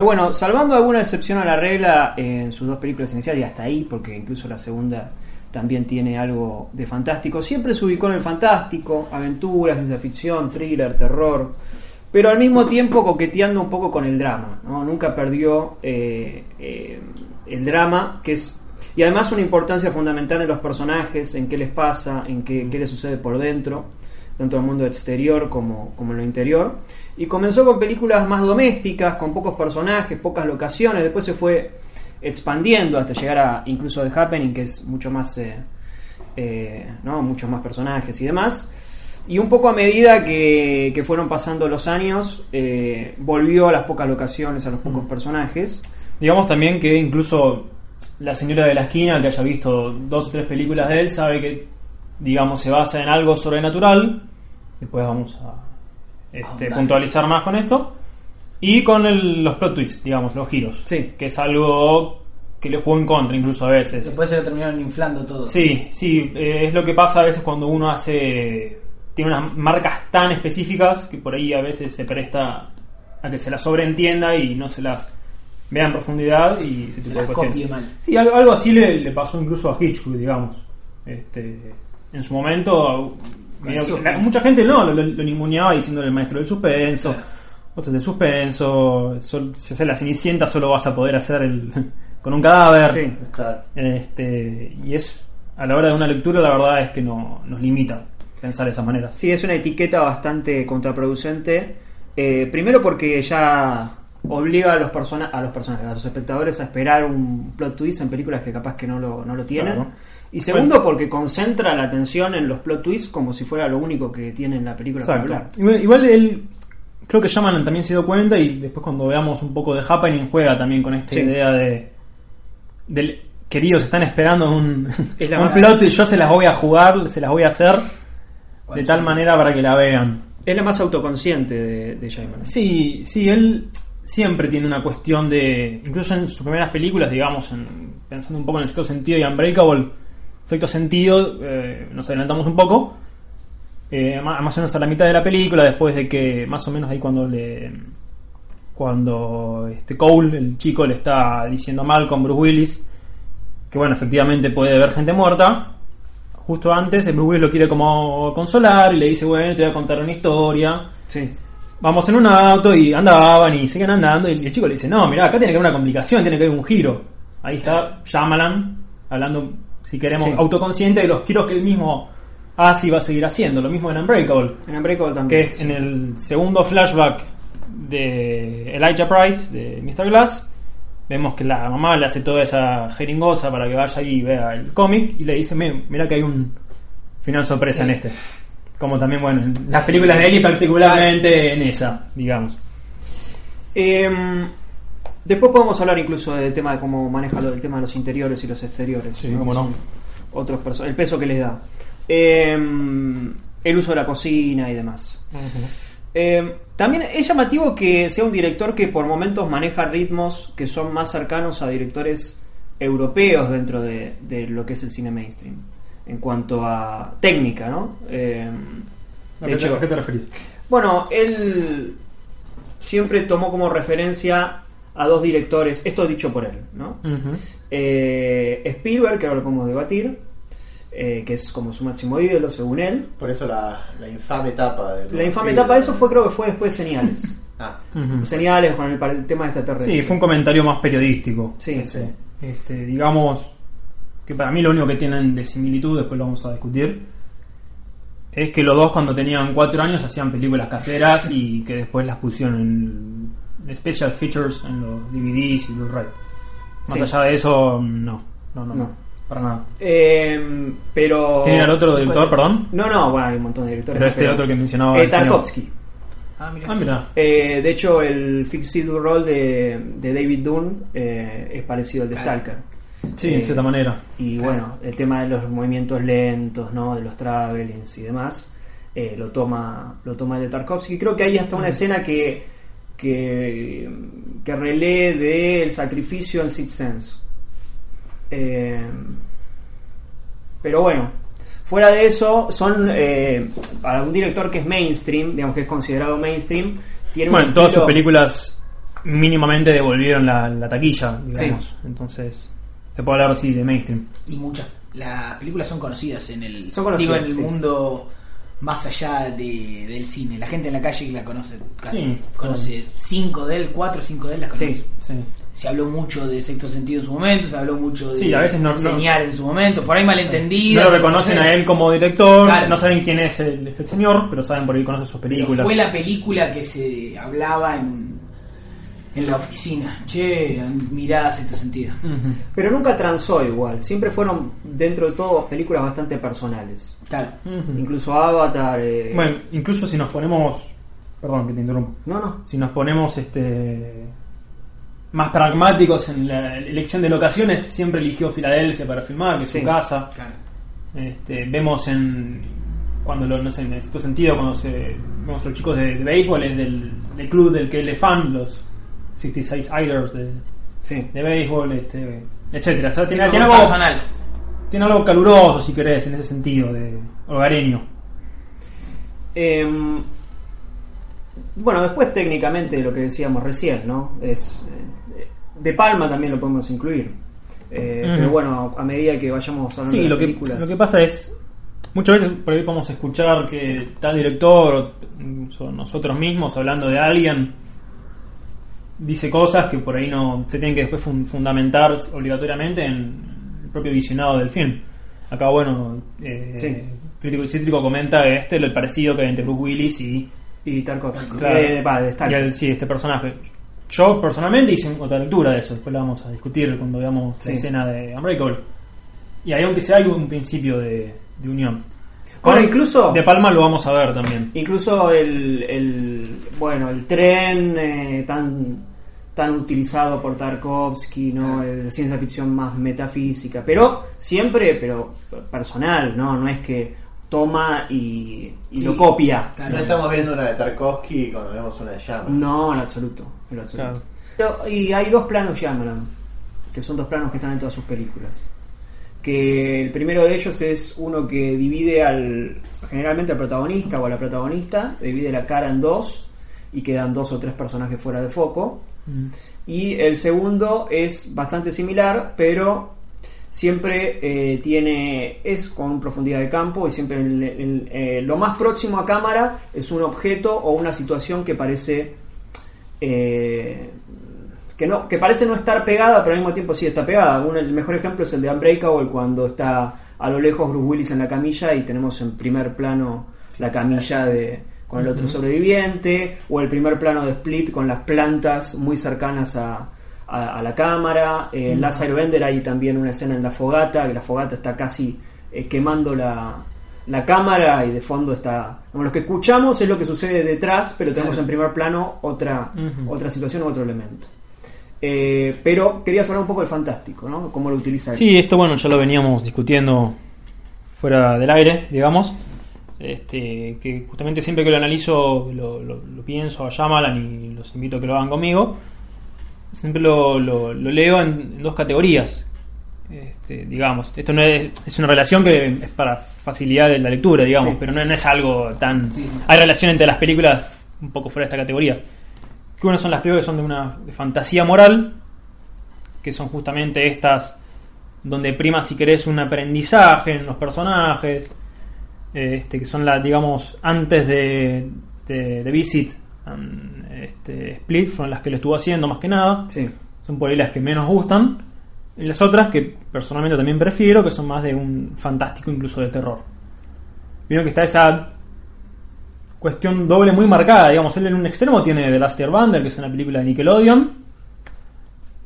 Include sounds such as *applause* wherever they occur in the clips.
Bueno, salvando alguna excepción a la regla en sus dos películas iniciales y hasta ahí, porque incluso la segunda también tiene algo de fantástico, siempre se ubicó en el fantástico, aventuras, ciencia ficción, thriller, terror, pero al mismo tiempo coqueteando un poco con el drama, ¿no? Nunca perdió eh, eh, el drama, que es... Y además una importancia fundamental en los personajes, en qué les pasa, en qué, qué les sucede por dentro, tanto en el mundo exterior como, como en lo interior. Y comenzó con películas más domésticas, con pocos personajes, pocas locaciones. Después se fue expandiendo hasta llegar a incluso The Happening, que es mucho más, eh, eh, ¿no? muchos más personajes y demás. Y un poco a medida que, que fueron pasando los años, eh, volvió a las pocas locaciones, a los pocos personajes. Digamos también que incluso la señora de la esquina que haya visto dos o tres películas de él sabe que, digamos, se basa en algo sobrenatural. Después vamos a este, puntualizar más con esto. Y con el- los plot twists, digamos, los giros. Sí. Que es algo que le jugó en contra incluso a veces. Después se lo terminaron inflando todo. Sí, sí, eh, es lo que pasa a veces cuando uno hace. Tiene unas marcas tan específicas que por ahí a veces se presta a que se las sobreentienda y no se las vea en profundidad y ese Se tipo de las cuestiones. copie mal. Sí, algo, algo así le, le pasó incluso a Hitchcock, digamos. Este, en su momento, medio la- mucha gente no lo, lo, lo ninguneaba diciéndole el maestro del suspenso. Otros de suspenso, sol- si haces la cenicienta solo vas a poder hacer el *laughs* con un cadáver. Sí. Claro. Este, y es a la hora de una lectura la verdad es que no, nos limita pensar de esas maneras. Sí, es una etiqueta bastante contraproducente. Eh, primero porque ya obliga a los, persona a los personajes, a los espectadores a esperar un plot twist en películas que capaz que no lo, no lo tienen. Claro. Y segundo porque concentra la atención en los plot twists como si fuera lo único que tiene en la película para Exacto. hablar. Igual, él creo que Shyamalan también se dio cuenta y después cuando veamos un poco de Happening juega también con esta Sí. idea de del queridos están esperando un, *laughs* Es un plot y yo se las voy a jugar, se las voy a hacer de ¿Cuál tal manera para que la vean. Es la más autoconsciente de, de Shyamalan. Sí, sí, él siempre tiene una cuestión de. Incluso en sus primeras películas, digamos, en- pensando un poco en el sexto sentido y Unbreakable, sexto sentido, eh, nos adelantamos un poco. eh, más o menos a la mitad de la película, después de que, más o menos ahí cuando le. Cuando este Cole, el chico, le está diciendo mal con Bruce Willis, que bueno, efectivamente puede ver gente muerta. Justo antes, el Bruce Willis lo quiere como consolar y le dice, bueno, te voy a contar una historia Sí. vamos en un auto y andaban y siguen andando y el chico le dice, no, mirá, acá tiene que haber una complicación, tiene que haber un giro. Ahí está Shyamalan hablando, si queremos, Sí. autoconsciente de los giros que él mismo hace y va a seguir haciendo. Lo mismo en Unbreakable, En Unbreakable también. que en el segundo flashback de Elijah Price, de Mr. Glass, vemos que la mamá le hace toda esa jeringosa para que vaya ahí y vea el cómic y le dice, "Me- mira que hay un final sorpresa Sí. en este. Como también, bueno, en las películas de él y particularmente en esa, digamos. Em, después podemos hablar incluso del tema de cómo maneja lo, el tema de los interiores y los exteriores. Sí, cómo no. Otros perso- el peso que les da. Em, el uso de la cocina y demás. Em, también es llamativo que sea un director que por momentos maneja ritmos que son más cercanos a directores europeos dentro de, de lo que es el cine mainstream. En cuanto a técnica, ¿no? Em, ¿A de qué, te, a qué te referís? bueno, él siempre tomó como referencia a dos directores, esto dicho por él, ¿no? Eh, Spielberg, que ahora lo podemos debatir, eh, que es como su máximo ídolo según él. Por eso la, la infame etapa de La infame etapa de eso fue, creo que fue después de Señales. *laughs* Ah. Señales con el, para el tema de extraterrestre. Sí, fue un comentario más periodístico. Sí, ese. sí. Este, digamos que para mí lo único que tienen de similitud, después lo vamos a discutir, es que los dos cuando tenían cuatro años hacían películas caseras y que después las pusieron en special features en los DVDs y Blu-ray. Más Sí. allá de eso, no, no, no, No. para nada. Eh, pero. ¿Quién era el otro director, perdón? No, no, bueno, hay un montón de directores. Pero este otro que mencionaba Eh. Tarkovsky. Ah, mira. Ah, mira. Eh, de hecho, el Fixed Roll de, de David Dunn eh, es parecido al de. Stalker. Sí, Eh, de cierta manera. Y Claro. bueno, el tema de los movimientos lentos, ¿no? De los travelings y demás, eh, lo toma lo toma el de Tarkovsky. Creo que hay hasta una escena que que, que relee del sacrificio en Sixth Sense. Eh, pero bueno, fuera de eso, son eh, para un director que es mainstream, digamos que es considerado mainstream, tiene Bueno, un todas sus películas mínimamente devolvieron la, la taquilla, digamos. Entonces, se puede hablar así de mainstream. Y muchas. Las películas son conocidas en el. Son conocidas, digo, en el sí. mundo más allá de- del cine. La gente en la calle la conoce. Casi. Sí, conoce cinco de él, cuatro o cinco de él las conoce. Sí. Se habló mucho de sexto sentido en su momento, se habló mucho de Sí, a veces no- no- señal en su momento, por ahí malentendido. No lo reconocen a él como director, Claro. no saben quién es el, este señor, pero saben por ahí conocen sus Pero películas. fue la película que se hablaba en, en la oficina. Che, mirá sexto sentido. Pero nunca transó igual. Siempre fueron, dentro de todo, películas bastante personales. Claro. Incluso Avatar. eh, Bueno, incluso si nos ponemos. Perdón que te interrumpo. No, no. Si nos ponemos este más pragmáticos en la elección de locaciones, siempre eligió Filadelfia para filmar, que es Sí. su casa. Claro. Este, vemos en cuando lo, no sé, en este sentido cuando se, vemos a los chicos de, de béisbol es del, del club del que él es fan, los 66 Iders de, Sí. de béisbol, este, etcétera. O sea, Sí, tiene, algo, personal. tiene algo caluroso, si querés, en ese sentido, de hogareño. Em, bueno, después técnicamente lo que decíamos recién, ¿no? Es eh, de Palma también lo podemos incluir. Eh. Pero bueno, a medida que vayamos hablando Sí, de lo las que, películas. lo que pasa es, muchas veces por ahí podemos escuchar que tal director, o incluso nosotros mismos hablando de alguien, dice cosas que por ahí no se tienen que después fun- fundamentar obligatoriamente en el propio visionado del film. Acá, bueno, eh, Sí. Crítico y Cítrico comenta este, el parecido que hay entre Bruce Willis y, Y. Claro. Eh, y el- sí, este personaje. Yo personalmente hice otra lectura de eso, después la vamos a discutir cuando veamos Sí. la escena de Unbreakable. Y ahí, aunque sea hay un principio de, de unión. Bueno, incluso- De Palma lo vamos a ver también. Incluso el, el bueno el tren eh, tan tan utilizado por Tarkovsky, ¿no? El de ciencia ficción más metafísica, pero siempre pero personal, ¿no? No es que toma y, y Sí. lo copia. Claro. No estamos viendo una de Tarkovsky cuando vemos una de llama. No, en absoluto, en absoluto. Pero- y hay dos planos Shyamalan, que son dos planos que están en todas sus películas. Que el primero de ellos es uno que divide al generalmente al protagonista o a la protagonista, divide la cara en dos y quedan dos o tres personajes fuera de foco. Y el segundo es bastante similar, pero siempre eh, tiene es con profundidad de campo y siempre el- el- eh, lo más próximo a cámara es un objeto o una situación que parece eh, que no que parece no estar pegada, pero al mismo tiempo sí está pegada. Un- el mejor ejemplo es el de Unbreakable cuando está a lo lejos Bruce Willis en la camilla y tenemos en primer plano la camilla de con el otro sobreviviente o el primer plano de Split con las plantas muy cercanas a, a- a la cámara. Eh, En Last Airbender hay también una escena en la fogata, que la fogata está casi eh, quemando la, la cámara y de fondo está... Como lo que escuchamos es lo que sucede detrás, pero tenemos en primer plano otra, otra situación otro elemento. Eh, pero querías hablar un poco del fantástico, ¿no? Cómo lo utiliza él. Sí, esto bueno, ya lo veníamos discutiendo fuera del aire, digamos. Este, que justamente siempre que lo analizo lo, lo- lo pienso a Shyamalan y los invito a que lo hagan conmigo. Siempre lo, leo en, en dos categorías. Este, digamos, esto no es, es una relación que es para facilidad de la lectura, digamos, Sí. pero no, no es algo tan... Sí, sí. Hay relación entre las películas un poco fuera de esta categoría. Que una son las películas que son de una de fantasía moral, que son justamente estas donde prima si querés un aprendizaje en los personajes, este, que son las, digamos, antes de, de, de Visit and, este, Split, fueron las que lo estuvo haciendo más que nada, Sí. son por ahí las que menos gustan, y las otras que personalmente también prefiero, que son más de un fantástico incluso de terror. Vieron que está esa cuestión doble muy marcada, digamos, él en un extremo tiene The Last Airbender, que es una película de Nickelodeon,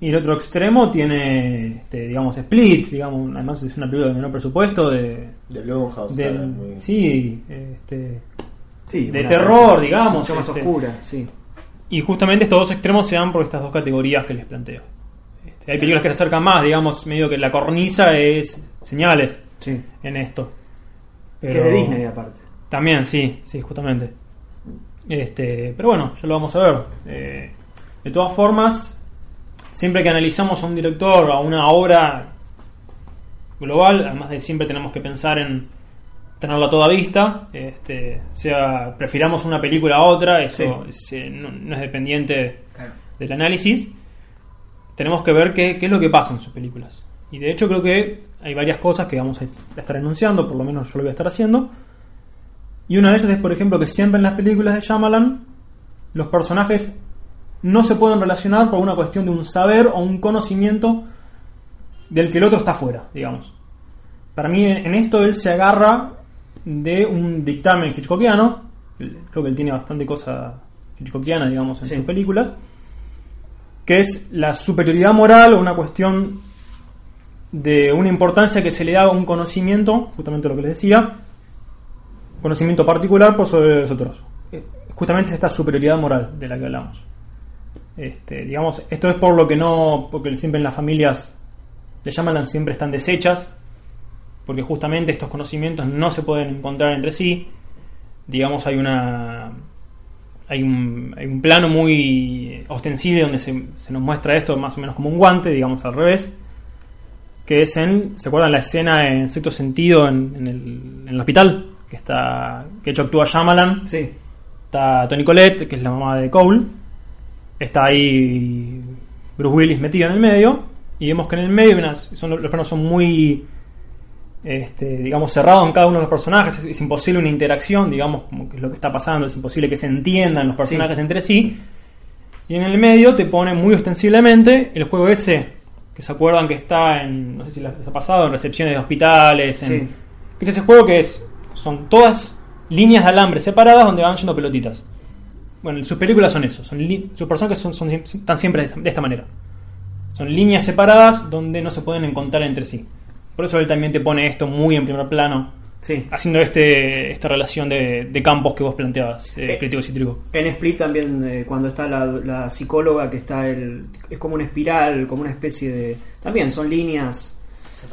y el otro extremo tiene, este, digamos, Split, digamos, además es una película de menor presupuesto, de, De Blumhouse. claro, muy- sí, este, Sí, De terror, digamos, Mucho más este. oscura, sí. y justamente estos dos extremos se dan por estas dos categorías que les planteo. Este, hay películas que se acercan más, digamos, medio que la cornisa es señales Sí. en esto. Que es de Disney aparte. También, sí, sí, justamente. Este, pero bueno, ya lo vamos a ver. Eh, de todas formas, siempre que analizamos a un director o a una obra global, además de siempre tenemos que pensar en tenerla a toda vista, este, sea prefiramos una película a otra, eso es, eh, no, no es dependiente Claro. del análisis, tenemos que ver qué, qué es lo que pasa en sus películas. Y de hecho creo que hay varias cosas que vamos a estar enunciando, por lo menos yo lo voy a estar haciendo. Y una de ellas es, por ejemplo, que siempre en las películas de Shyamalan los personajes no se pueden relacionar por una cuestión de un saber o un conocimiento del que el otro está fuera, digamos. Para mí en esto él se agarra de un dictamen hitchcockiano, creo que él tiene bastante cosa hitchcockiana, digamos, en Sí. sus películas, que es la superioridad moral o una cuestión de una importancia que se le da a un conocimiento, justamente lo que les decía, conocimiento particular por sobre los otros. Eh, Justamente es esta superioridad moral de la que hablamos. Este, digamos, esto es por lo que no, porque siempre en las familias de Shyamalan siempre están deshechas, porque justamente estos conocimientos no se pueden encontrar entre sí. Digamos, hay una hay un, hay un plano muy ostensible donde se, se nos muestra esto más o menos como un guante, digamos al revés, que es en, ¿se acuerdan la escena en cierto sentido en, en el, en el hospital? Que está, que hecho actúa Shyamalan, Sí. está Tony Collette, que es la mamá de Cole, está ahí Bruce Willis metido en el medio, y vemos que en el medio unas- son, los planos son muy, este, digamos, cerrados en cada uno de los personajes, es, es imposible una interacción, digamos, como que es lo que está pasando, es imposible que se entiendan los personajes Sí. entre sí, y en el medio te pone muy ostensiblemente el juego ese, que se acuerdan que está en, no sé si les ha pasado, en recepciones de hospitales, en, Sí. que es ese juego que es son todas líneas de alambre separadas donde van yendo pelotitas. Bueno, sus películas son eso, son li- sus personajes son, son- están siempre de esta manera. Son líneas separadas donde no se pueden encontrar entre sí. Por eso él también te pone esto muy en primer plano, Sí. haciendo este esta relación de, de campos que vos planteabas, eh, Eh, crítico cítrico. En Split también, eh, cuando está la, la psicóloga, que está el. Es como una espiral, como una especie de. También son líneas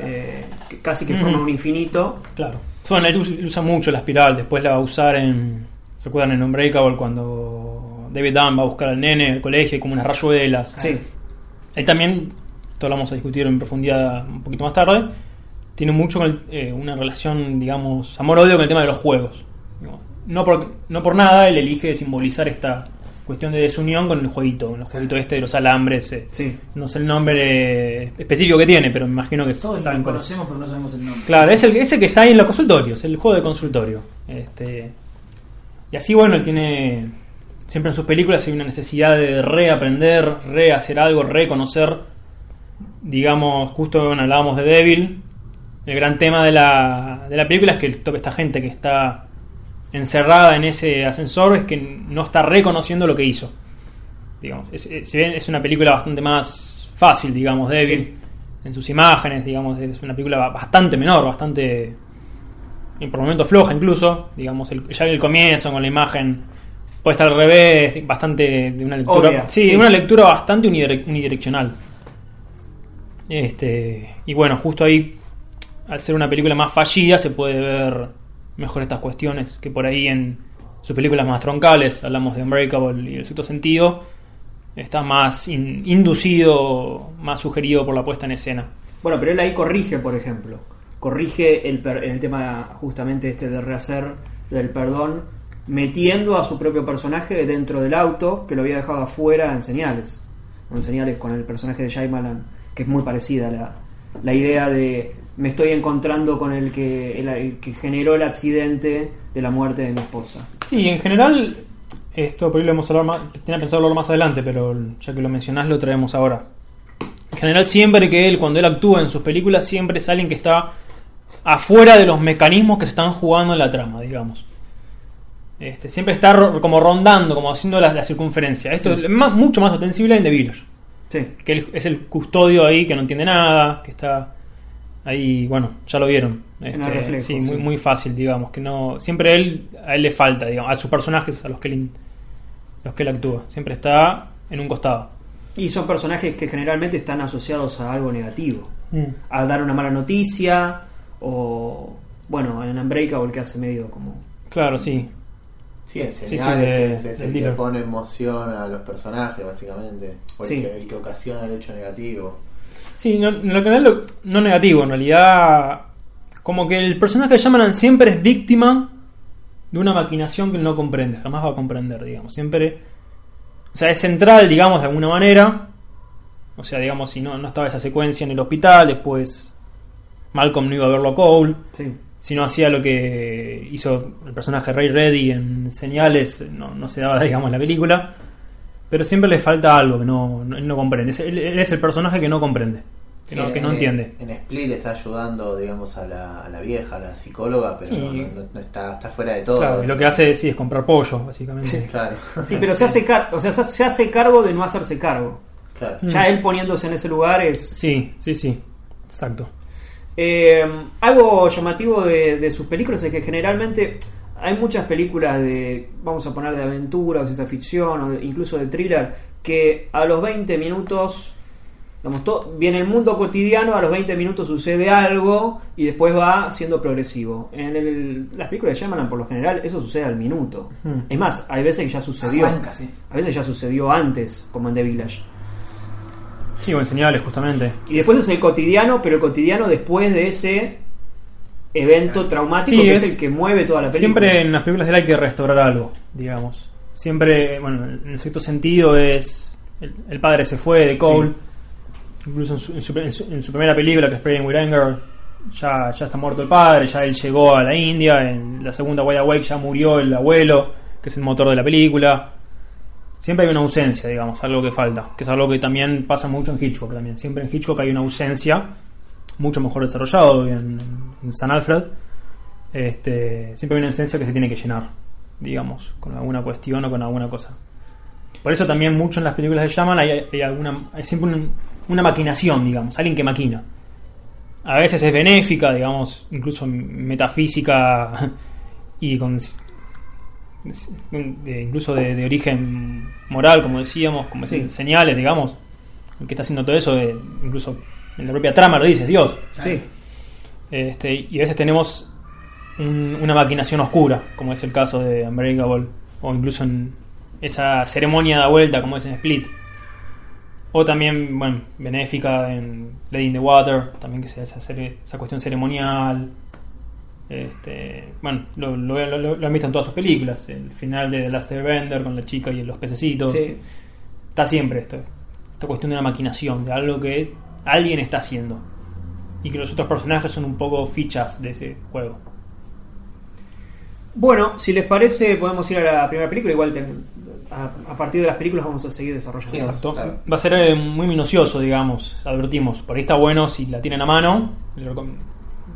eh, que casi que forman un infinito. Claro. Bueno, él us- usa mucho la espiral, después la va a usar en. ¿Se acuerdan en Unbreakable cuando David Dunn va a buscar al nene al colegio y como unas rayuelas? Sí. Él también, esto lo vamos a discutir en profundidad un poquito más tarde, tiene mucho con el- eh, una relación, digamos, amor-odio con el tema de los juegos. No por, no por nada él elige simbolizar esta cuestión de desunión con el jueguito, con el jueguito este de los alambres. eh. Sí. No sé el nombre eh, específico que tiene, pero me imagino que Todos lo conocemos, pero no sabemos el nombre. Claro, es el ese que está ahí en los consultorios, el juego de consultorio. Este, y así, bueno, él tiene. Siempre en sus películas hay una necesidad de reaprender, rehacer algo, reconocer. Digamos, justo bueno, hablábamos de Devil. El gran tema de la, de la película es que esta gente que está encerrada en ese ascensor es que no está reconociendo lo que hizo. Digamos, es, es- si bien es una película bastante más fácil, digamos, Devil, Sí. en sus imágenes, digamos, es una película ba- bastante menor, bastante. Y por momentos floja incluso, digamos, el, ya el comienzo con la imagen puede estar al revés, bastante de una lectura. Obvia, sí, sí. una lectura bastante unidire- unidireccional. Este, y bueno, justo ahí, al ser una película más fallida, se puede ver mejor estas cuestiones que por ahí en sus películas más troncales, hablamos de Unbreakable y el sexto sentido, está más in- inducido, más sugerido por la puesta en escena. Bueno, pero él ahí corrige, por ejemplo. Corrige el, el tema justamente este de rehacer del perdón, metiendo a su propio personaje dentro del auto que lo había dejado afuera en señales. En señales con el personaje de Shyamalan, que es muy parecida la, idea de me estoy encontrando con el que, el, que generó el accidente de la muerte de mi esposa. Sí, en general, esto por ahí lo hemos hablado más, tenía pensado hablarlo más adelante, pero ya que lo mencionás lo traemos ahora. En general, siempre que él, cuando él actúa en sus películas, siempre es alguien que está afuera de los mecanismos que se están jugando en la trama, digamos. Este, siempre está ro- como rondando, como haciendo la, la circunferencia. Esto Sí. es más- mucho más ostensible en The Village, Sí, que él es el custodio ahí que no entiende nada, que está ahí, bueno, ya lo vieron. Este, reflejo, sí, muy, sí. muy fácil, digamos, que no siempre él a él le falta, digamos, a sus personajes a los que él, los que él actúa, siempre está en un costado. y son personajes que generalmente están asociados a algo negativo. a dar una mala noticia o bueno en Unbreakable que hace medio como Claro, sí. Sí, el sí, señal de- que es, el que pone emoción a los personajes, básicamente. O el, Sí. que, el que ocasiona el hecho negativo. Sí, no, en lo que no es lo- no negativo, en realidad como que el personaje de Shyamalan siempre es víctima de una maquinación que él no comprende, jamás va a comprender, digamos. Siempre O sea, es central, digamos, de alguna manera. O sea, digamos, si no, no estaba esa secuencia en el hospital, después Malcolm no iba a verlo a Cole. Sí. Si no hacía lo que hizo el personaje Ray Reddy en Señales, no, no se daba, *laughs* digamos, la película. Pero siempre le falta algo que no, no, él no comprende. Es- Él, él es el personaje que no comprende, que, Sí, no, que no en- entiende. En Split está ayudando, digamos, a la, a la vieja, a la psicóloga, pero Sí. no, no- no está, está fuera de todo. Claro, y lo que hace sí, es comprar pollo, básicamente. Sí. Claro, Sí, pero se hace, car- o sea, se se hace cargo de no hacerse cargo. claro. Mm. Ya él poniéndose en ese lugar es... Sí, sí, sí. Exacto. Eh, algo llamativo de, de sus películas es que generalmente hay muchas películas de, vamos a poner de aventura o ciencia ficción o de- incluso de thriller, que a los 20 minutos, digamos, viene el mundo cotidiano, a los 20 minutos sucede algo y después va siendo progresivo. En el- las películas de Shyamalan, por lo general, eso sucede al minuto. Hmm. Es más, hay veces que ya sucedió. Arranca, sí. A veces ya sucedió antes, como en The Village. Sí, o en Señales, justamente. Y después es el cotidiano, pero el cotidiano después de ese evento traumático Sí, que es, es- el que mueve toda la película. Siempre en las películas de él hay que restaurar algo, digamos. Siempre, bueno, en cierto sentido es. El, el padre se fue de Cole. Incluso en su, en, su, en su- en su primera película, que es Praying with Anger, ya, ya está muerto el padre, ya él llegó a la India. En la segunda Wide Awake ya murió el abuelo, que es el motor de la película. Siempre hay una ausencia, digamos, algo que falta. Que es algo que también pasa mucho en Hitchcock también. Siempre en Hitchcock hay una ausencia, mucho mejor desarrollado en, San Alfred. Este, siempre hay una ausencia que se tiene que llenar, digamos, con alguna cuestión o con alguna cosa. Por eso también mucho en las películas de Shaman hay, alguna, hay siempre un- una maquinación, digamos, alguien que maquina. A veces es benéfica, digamos, incluso metafísica *laughs* y con de- incluso de, de origen moral, como decíamos, como Sí. señales, digamos. El que está haciendo todo eso, eh, incluso en la propia trama lo dice, es Dios. Sí. Este, y a veces tenemos un- una maquinación oscura, como es el caso de Unbreakable, o incluso en esa ceremonia de vuelta, como es en Split. O también, bueno, benéfica en Lady in the Water, también que sea esa, cere- esa cuestión ceremonial. Este, bueno, lo, lo- lo- lo han visto en todas sus películas. El final de The Last Airbender con la chica y los pececitos. Sí. Está siempre esto. Esta cuestión de una maquinación, de algo que alguien está haciendo. Y que los otros personajes son un poco fichas de ese juego. Bueno, si les parece, podemos ir a la primera película. Igual ten- a, a partir de las películas vamos a seguir desarrollando. Exacto. claro. Va a ser eh, muy minucioso, digamos. Advertimos. Por ahí está bueno si la tienen a mano.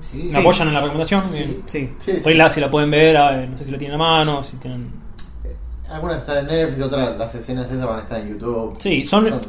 Sí, ¿Me apoyan en la recomendación? Sí. Sí. Sí, la, si la pueden ver, eh, no sé si la tienen a mano, si tienen... Algunas están en Netflix, otras las escenas esas van a estar en YouTube. Sí, son,